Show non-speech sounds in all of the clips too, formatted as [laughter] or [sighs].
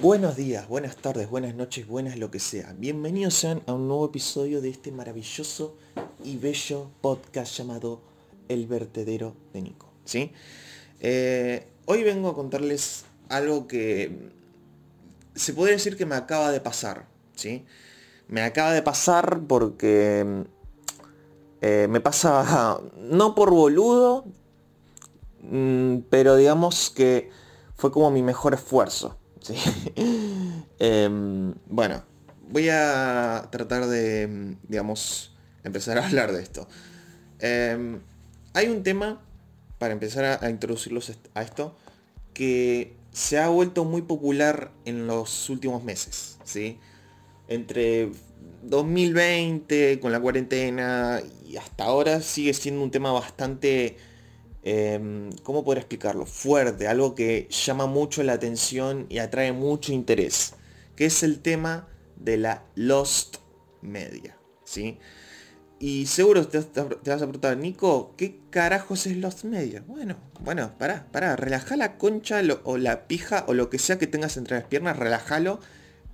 Buenos días, buenas tardes, buenas noches, buenas lo que sea. Bienvenidos sean a un nuevo episodio de este maravilloso y bello podcast llamado El vertedero de Nico. ¿sí? Eh, hoy vengo a contarles algo que se podría decir que me acaba de pasar. ¿sí? Me acaba de pasar porque eh, me pasa [laughs] no por boludo, mm, pero digamos que fue como mi mejor esfuerzo. [laughs] Em, bueno, voy a tratar de, digamos, empezar a hablar de esto. Em, hay un tema, para empezar a, introducirlos a esto, que se ha vuelto muy popular en los últimos meses, ¿sí? Entre 2020, con la cuarentena, y hasta ahora sigue siendo un tema bastante Em, ¿cómo poder explicarlo? Fuerte, algo que llama mucho la atención y atrae mucho interés, que es el tema de la Lost Media, ¿sí? Y seguro te, vas a preguntar, Nico, ¿qué carajos es Lost Media? Bueno, bueno, pará, pará, relaja la concha o la pija o lo que sea que tengas entre las piernas, relájalo,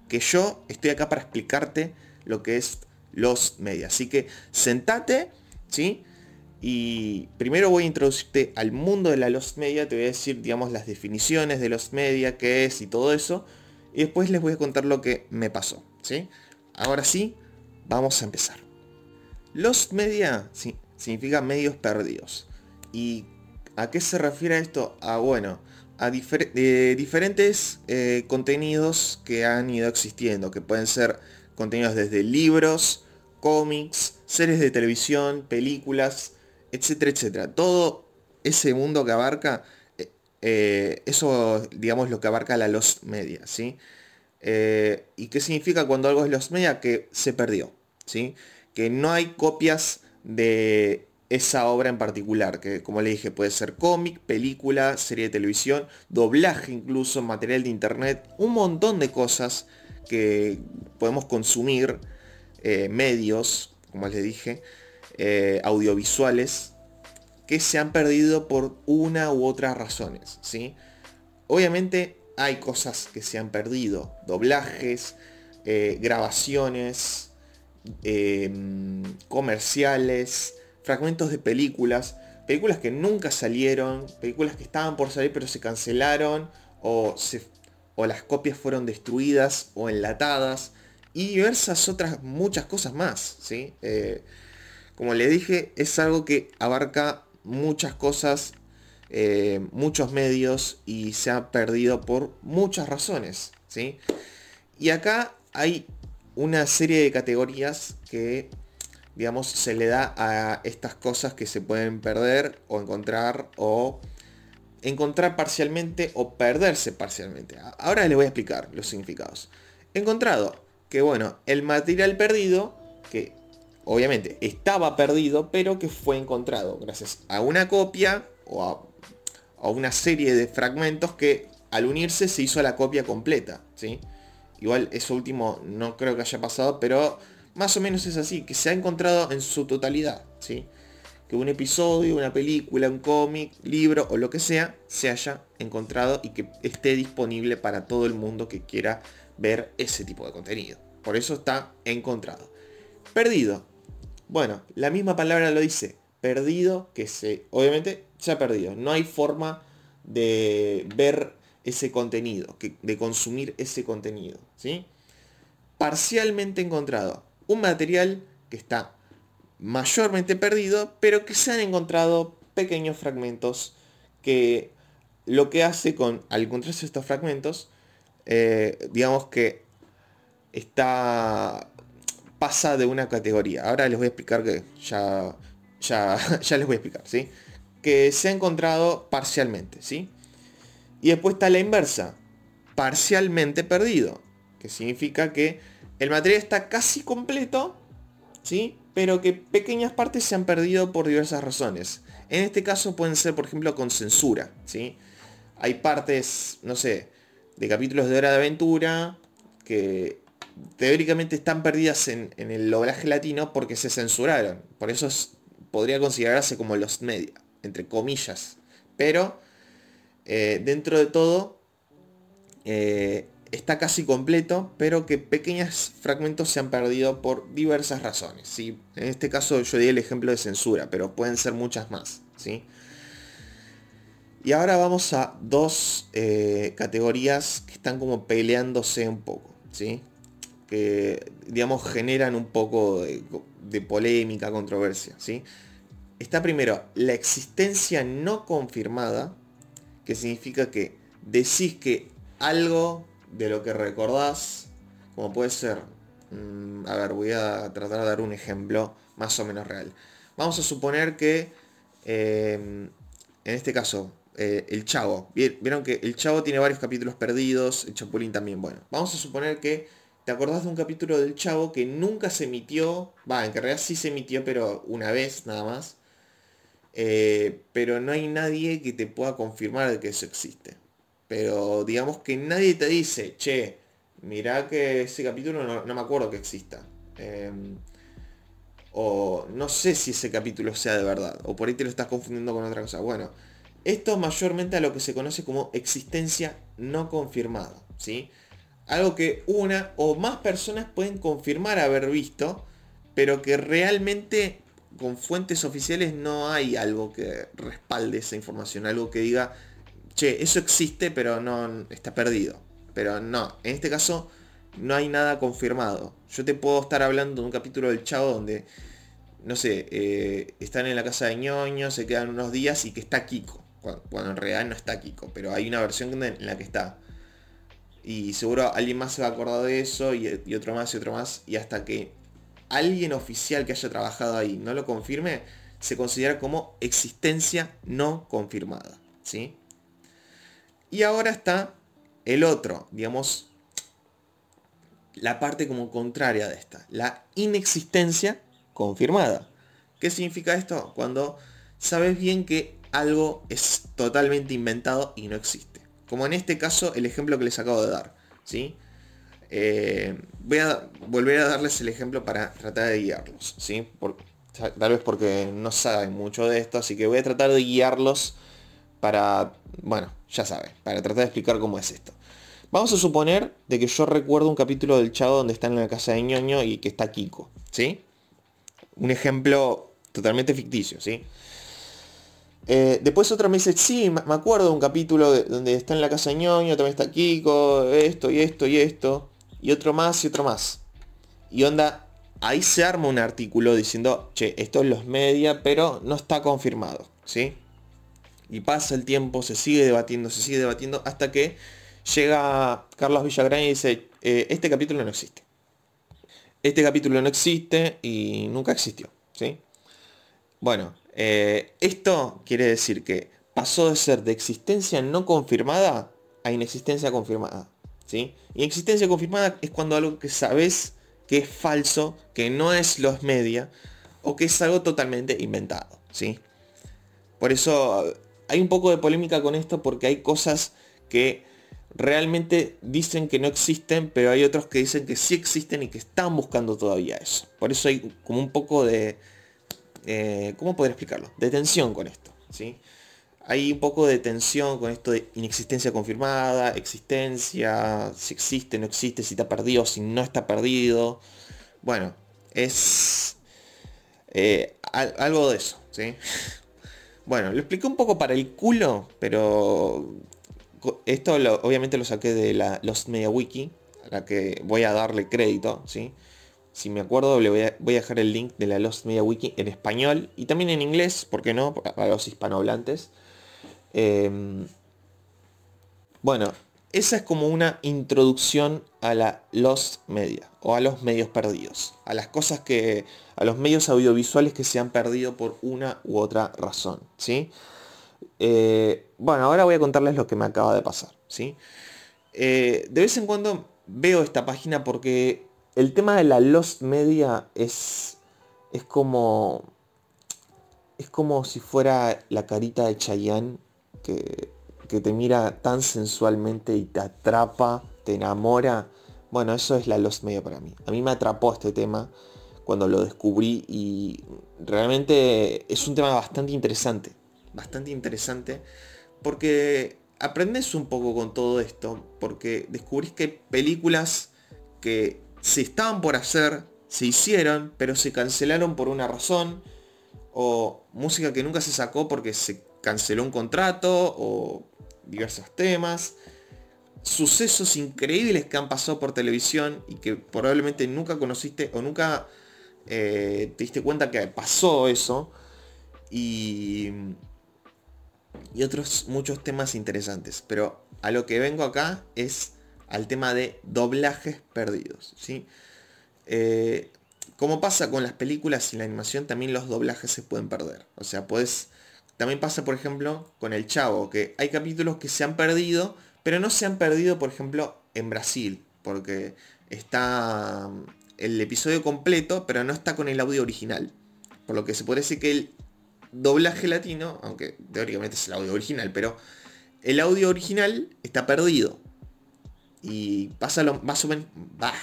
que yo estoy acá para explicarte lo que es Lost Media. Así que sentate, ¿sí? Y primero voy a introducirte al mundo de la Lost Media, te voy a decir, digamos, las definiciones de Lost Media, qué es y todo eso. Y después les voy a contar lo que me pasó, ¿sí? Ahora sí, vamos a empezar. Lost Media significa medios perdidos. ¿Y a qué se refiere esto? A, bueno, a eh, diferentes eh, contenidos que han ido existiendo, que pueden ser contenidos desde libros, cómics, series de televisión, películas, etcétera, etcétera. Todo ese mundo que abarca, eh, eh, eso digamos lo que abarca la Lost Media, ¿sí? Eh, ¿Y qué significa cuando algo es Lost Media? Que se perdió, ¿sí? Que no hay copias de esa obra en particular, que como le dije puede ser cómic, película, serie de televisión, doblaje incluso, material de internet, un montón de cosas que podemos consumir, medios, como les dije, eh, audiovisuales que se han perdido por una u otras razones. ¿sí? Obviamente hay cosas que se han perdido, doblajes, eh, grabaciones, em, comerciales, fragmentos de películas, películas que nunca salieron, películas que estaban por salir pero se cancelaron o, o las copias fueron destruidas o enlatadas y diversas otras muchas cosas más. ¿sí? Eh, como le dije, es algo que abarca muchas cosas, eh, muchos medios y se ha perdido por muchas razones. ¿sí? Y acá hay una serie de categorías que, digamos, se le da a estas cosas que se pueden perder o encontrar o encontrar parcialmente o perderse parcialmente. Ahora les voy a explicar los significados. Encontrado, que bueno, el material perdido, que obviamente estaba perdido, pero que fue encontrado gracias a una copia o a, una serie de fragmentos que al unirse se hizo la copia completa. ¿sí? Igual eso último no creo que haya pasado, pero más o menos es así, que se ha encontrado en su totalidad. ¿sí? Que un episodio, una película, un cómic, libro o lo que sea, se haya encontrado y que esté disponible para todo el mundo que quiera ver ese tipo de contenido. Por eso está encontrado. Perdido. Bueno, la misma palabra lo dice, perdido, que se, obviamente se ha perdido. No hay forma de ver ese contenido, de consumir ese contenido. ¿sí? Parcialmente encontrado. Un material que está mayormente perdido, pero que se han encontrado pequeños fragmentos que lo que hace con, al encontrarse estos fragmentos, eh, digamos que está pasa de una categoría. Ahora les voy a explicar que ya, ya, [laughs] ya les voy a explicar, ¿sí? Que se ha encontrado parcialmente, ¿sí? Y después está la inversa, parcialmente perdido, que significa que el material está casi completo, ¿sí? Pero que pequeñas partes se han perdido por diversas razones. En este caso pueden ser, por ejemplo, con censura, ¿sí? Hay partes, no sé, de capítulos de Hora de Aventura que teóricamente están perdidas en, el doblaje latino porque se censuraron. Por eso podría considerarse como los media, entre comillas. Pero eh, dentro de todo, eh, está casi completo, pero que pequeños fragmentos se han perdido por diversas razones. ¿sí? En este caso yo di el ejemplo de censura, pero pueden ser muchas más. ¿sí? Y ahora vamos a dos eh, categorías que están como peleándose un poco. ¿sí? Que digamos generan un poco de, polémica, controversia. ¿sí? Está primero la existencia no confirmada, que significa que decís que algo de lo que recordás, como puede ser, mm, a ver, voy a tratar de dar un ejemplo más o menos real. Vamos a suponer que, em, en este caso, eh, el Chavo, vieron que el Chavo tiene varios capítulos perdidos, el Chapulín también, bueno, vamos a suponer que te acordás de un capítulo del Chavo que nunca se emitió, va, en realidad sí se emitió, pero una vez nada más, eh, pero no hay nadie que te pueda confirmar que eso existe. Pero digamos que nadie te dice, che, mirá que ese capítulo no, me acuerdo que exista. Em, o no sé si ese capítulo sea de verdad. O por ahí te lo estás confundiendo con otra cosa. Bueno, esto mayormente a lo que se conoce como existencia no confirmada. ¿sí? Algo que una o más personas pueden confirmar haber visto, pero que realmente con fuentes oficiales no hay algo que respalde esa información. Algo que diga, che, eso existe, pero no está perdido. Pero no, en este caso no hay nada confirmado. Yo te puedo estar hablando de un capítulo del Chavo donde, no sé, eh, están en la casa de ñoño, se quedan unos días y que está Kiko. Bueno, en realidad no está Kiko, pero hay una versión en la que está. Y seguro alguien más se va a acordar de eso y, otro más y otro más. Y hasta que alguien oficial que haya trabajado ahí no lo confirme, se considera como existencia no confirmada. ¿sí? Y ahora está el otro, digamos, la parte como contraria de esta, la inexistencia confirmada. ¿Qué significa esto? Cuando sabes bien que algo es totalmente inventado y no existe. Como en este caso el ejemplo que les acabo de dar. ¿sí? Eh, voy a volver a darles el ejemplo para tratar de guiarlos. ¿sí? tal vez porque no saben mucho de esto, así que voy a tratar de guiarlos para, bueno, ya saben, para tratar de explicar cómo es esto. Vamos a suponer de que yo recuerdo un capítulo del Chavo donde están en la casa de ñoño y que está Kiko, ¿sí? Un ejemplo totalmente ficticio, ¿sí? Eh, después otra me dice, sí, me acuerdo de un capítulo donde está en la casa de ñoño, también está Kiko, esto y esto y esto, y otro más y otro más. Y onda, ahí se arma un artículo diciendo, che, esto es los media, pero no está confirmado, ¿sí? Y pasa el tiempo, se sigue debatiendo, se sigue debatiendo, hasta que llega Carlos Villagrán y dice, eh, este capítulo no existe. Este capítulo no existe y nunca existió. ¿sí? Bueno, eh, esto quiere decir que pasó de ser de existencia no confirmada a inexistencia confirmada. ¿sí? Inexistencia confirmada es cuando algo que sabes que es falso, que no es los media, o que es algo totalmente inventado. ¿sí? Por eso hay un poco de polémica con esto porque hay cosas que realmente dicen que no existen, pero hay otros que dicen que sí existen y que están buscando todavía eso. Por eso hay como un poco de... Eh, ¿Cómo poder explicarlo? De tensión con esto. ¿sí? Hay un poco de tensión con esto de inexistencia confirmada, existencia, si existe, no existe, si está perdido, si no está perdido. Bueno, es eh, algo de eso. ¿sí? Bueno, lo expliqué un poco para el culo, pero esto obviamente lo saqué de la Lost Media Wiki, a la que voy a darle crédito, ¿sí? Si me acuerdo, le voy a, dejar el link de la Lost Media Wiki en español y también en inglés, ¿por qué no? Para los hispanohablantes. Em, bueno, esa es como una introducción a la Lost Media o a los medios perdidos, a las cosas que, a los medios audiovisuales que se han perdido por una u otra razón, ¿sí? Eh, bueno, ahora voy a contarles lo que me acaba de pasar, ¿sí? Eh, de vez en cuando veo esta página porque el tema de la Lost Media es, es como, es como si fuera la carita de Chayanne que que te mira tan sensualmente y te atrapa, te enamora. Bueno, eso es la Lost Media para mí. A mí me atrapó este tema cuando lo descubrí y realmente es un tema bastante interesante. Bastante interesante porque aprendes un poco con todo esto, porque descubrís que hay películas que se estaban por hacer, se hicieron, pero se cancelaron por una razón, o música que nunca se sacó porque se canceló un contrato, o diversos temas, sucesos increíbles que han pasado por televisión y que probablemente nunca conociste o nunca eh, te diste cuenta que pasó eso, y y otros muchos temas interesantes. Pero a lo que vengo acá es al tema de doblajes perdidos. ¿sí? Eh, como pasa con las películas y la animación, también los doblajes se pueden perder. O sea, puedes... También pasa, por ejemplo, con El Chavo, que hay capítulos que se han perdido, pero no se han perdido, por ejemplo, en Brasil, porque está el episodio completo, pero no está con el audio original. Por lo que se puede decir que el doblaje latino, aunque teóricamente es el audio original, pero el audio original está perdido. Y pasa lo más o menos... Bah,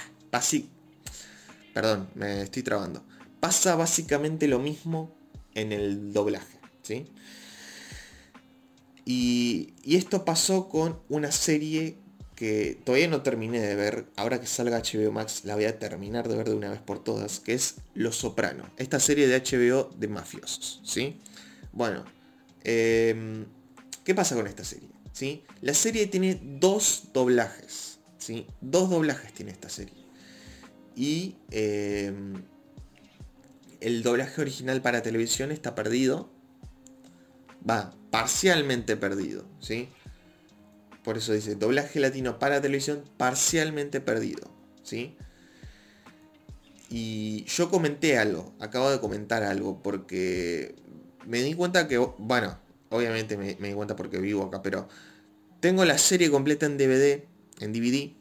perdón, me estoy trabando. Pasa básicamente lo mismo en el doblaje. ¿sí? Y, y esto pasó con una serie que todavía no terminé de ver, ahora que salga HBO Max la voy a terminar de ver de una vez por todas, que es Los Soprano, esta serie de HBO de mafiosos, ¿sí? Bueno, em, ¿qué pasa con esta serie? ¿Sí? La serie tiene dos doblajes, Dos doblajes tiene esta serie. Y em, el doblaje original para televisión está perdido. Va, parcialmente perdido, ¿sí? Por eso dice, doblaje latino para televisión parcialmente perdido. ¿Sí? Y yo comenté algo, acabo de comentar algo, porque me di cuenta que, bueno, obviamente me, di cuenta porque vivo acá, pero tengo la serie completa en DVD, en DVD,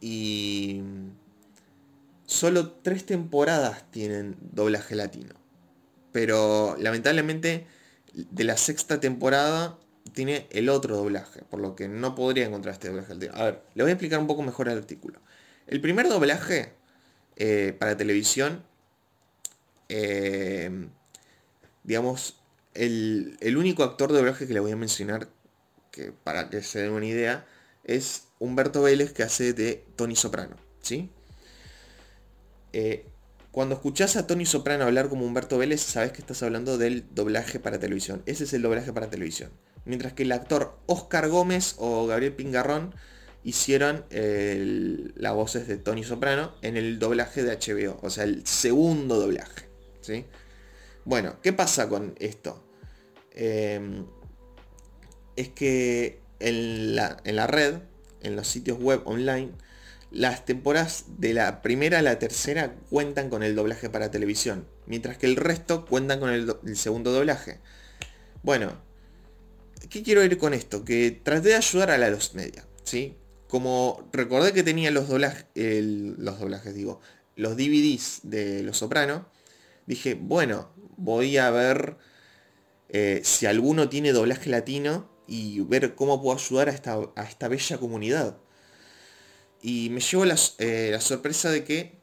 y solo tres temporadas tienen doblaje latino. Pero lamentablemente de la sexta temporada tiene el otro doblaje, por lo que no podría encontrar este doblaje. A ver, le voy a explicar un poco mejor el artículo. El primer doblaje eh, para televisión, eh, digamos, el, único actor de doblaje que le voy a mencionar, que para que se den una idea, es Humberto Vélez que hace de Tony Soprano, ¿sí? Eh, cuando escuchás a Tony Soprano hablar como Humberto Vélez, sabes que estás hablando del doblaje para televisión. Ese es el doblaje para televisión. Mientras que el actor Oscar Gómez o Gabriel Pingarrón hicieron las voces de Tony Soprano en el doblaje de HBO, o sea, el segundo doblaje. ¿sí? Bueno, ¿qué pasa con esto? Em, es que en la, en la red, en los sitios web online, las temporadas de la primera a la tercera cuentan con el doblaje para televisión, mientras que el resto cuentan con el, segundo doblaje. Bueno, ¿qué quiero ir con esto? Que traté de ayudar a la los media, ¿sí? Como recordé que tenía los doblajes, los doblajes digo, los DVDs de Los Soprano, dije, bueno, voy a ver eh, si alguno tiene doblaje latino y ver cómo puedo ayudar a esta, a esta bella comunidad. Y me llevo eh, la, sorpresa de que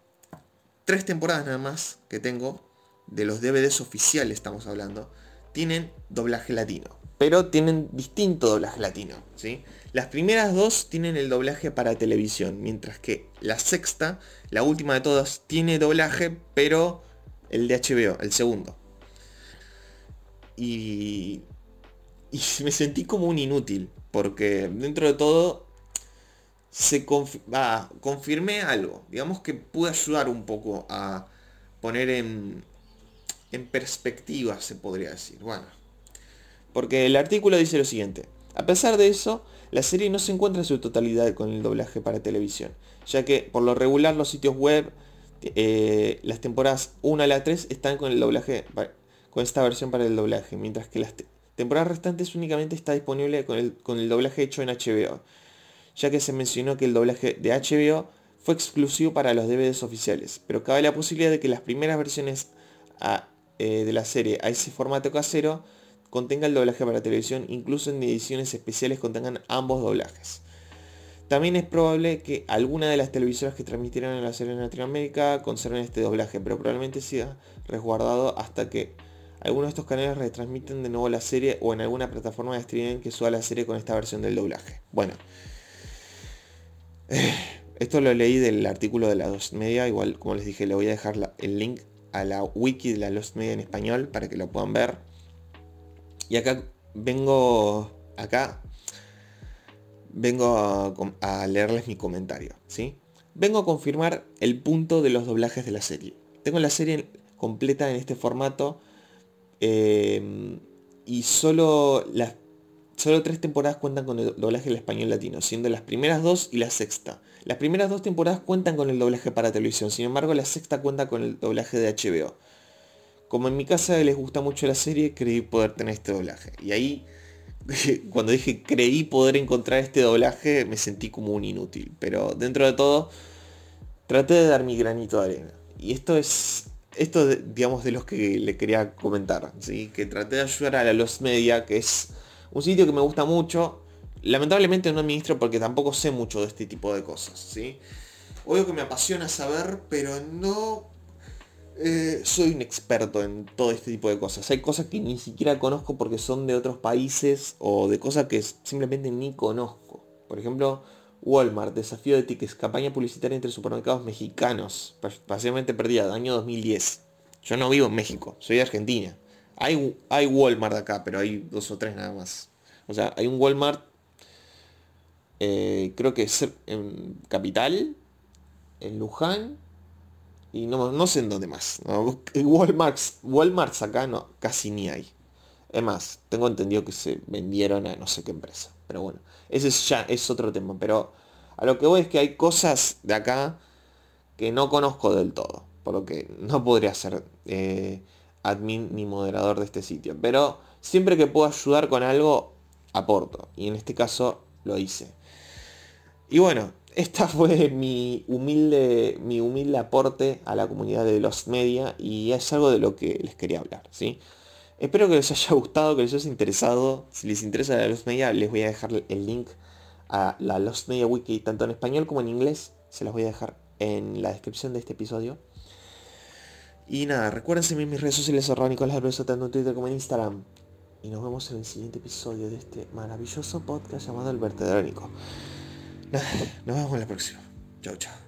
tres temporadas nada más que tengo, de los DVDs oficiales estamos hablando, tienen doblaje latino. Pero tienen distinto doblaje latino. ¿sí? Las primeras dos tienen el doblaje para televisión, mientras que la sexta, la última de todas, tiene doblaje, pero el de HBO, el segundo. Y, y me sentí como un inútil, porque dentro de todo se confirmé algo. Digamos que pude ayudar un poco a poner en, en perspectiva, se podría decir. Bueno, porque el artículo dice lo siguiente. A pesar de eso, la serie no se encuentra en su totalidad con el doblaje para televisión, ya que por lo regular los sitios web, eh, las temporadas 1 a la 3 están con el doblaje, con esta versión para el doblaje, mientras que las temporadas restantes únicamente está disponible con el, con el doblaje hecho en HBO ya que se mencionó que el doblaje de HBO fue exclusivo para los DVDs oficiales, pero cabe la posibilidad de que las primeras versiones eh, de la serie a ese formato casero contenga el doblaje para televisión, incluso en ediciones especiales contengan ambos doblajes. También es probable que alguna de las televisoras que transmitieron la serie en Latinoamérica conserven este doblaje, pero probablemente sea resguardado hasta que algunos de estos canales retransmiten de nuevo la serie o en alguna plataforma de streaming que suba la serie con esta versión del doblaje. Bueno, [sighs] esto lo leí del artículo de la Lost Media, igual como les dije le voy a dejar el link a la wiki de la Lost Media en español para que lo puedan ver. Y acá vengo, acá vengo a, leerles mi comentario, ¿sí? Vengo a confirmar el punto de los doblajes de la serie. Tengo la serie completa en este formato em, y solo solo tres temporadas cuentan con el doblaje del español latino, siendo las primeras dos y la sexta. Las primeras dos temporadas cuentan con el doblaje para televisión, sin embargo la sexta cuenta con el doblaje de HBO. Como en mi casa les gusta mucho la serie, creí poder tener este doblaje. Y ahí, [laughs] cuando dije creí poder encontrar este doblaje, me sentí como un inútil. Pero dentro de todo, traté de dar mi granito de arena. Y esto es, esto digamos, de los que le quería comentar. ¿sí? Que traté de ayudar a la Los Media, que es un sitio que me gusta mucho, Lamentablemente no administro porque tampoco sé mucho de este tipo de cosas, ¿sí? Obvio que me apasiona saber, pero no eh, soy un experto en todo este tipo de cosas. Hay cosas que ni siquiera conozco porque son de otros países o de cosas que simplemente ni conozco. Por ejemplo, Walmart, desafío de tickets, campaña publicitaria entre supermercados mexicanos, parcialmente perdida, año 2010. Yo no vivo en México, soy de Argentina. Hay, hay Walmart acá, pero hay dos o tres nada más. O sea, hay un Walmart eh, creo que es en Capital, en Luján, y no, sé en dónde más. Walmart, [laughs] Walmart acá no, casi ni hay. Es más, tengo entendido que se vendieron a no sé qué empresa. Pero bueno, ese ya es otro tema. Pero a lo que voy es que hay cosas de acá que no conozco del todo. Por lo que no podría ser eh, admin ni moderador de este sitio. Pero siempre que puedo ayudar con algo, aporto. Y en este caso lo hice. Y bueno, esta [laughs] fue mi humilde, mi humilde aporte a la comunidad de los media y es algo de lo que les quería hablar, ¿sí? Espero que les haya gustado, que les haya interesado. Si les interesa la Lost Media, les voy a dejar el link a la Lost Media Wiki, tanto en español como en inglés. Se las voy a dejar en la descripción de este episodio. Y nada, recuerden seguirme en mis redes sociales arroba Nicolás Albeso, tanto en Twitter como en Instagram. Y nos vemos en el siguiente episodio de este maravilloso podcast llamado El Vertedero Nico. Nos vemos en la próxima. Chao, chao.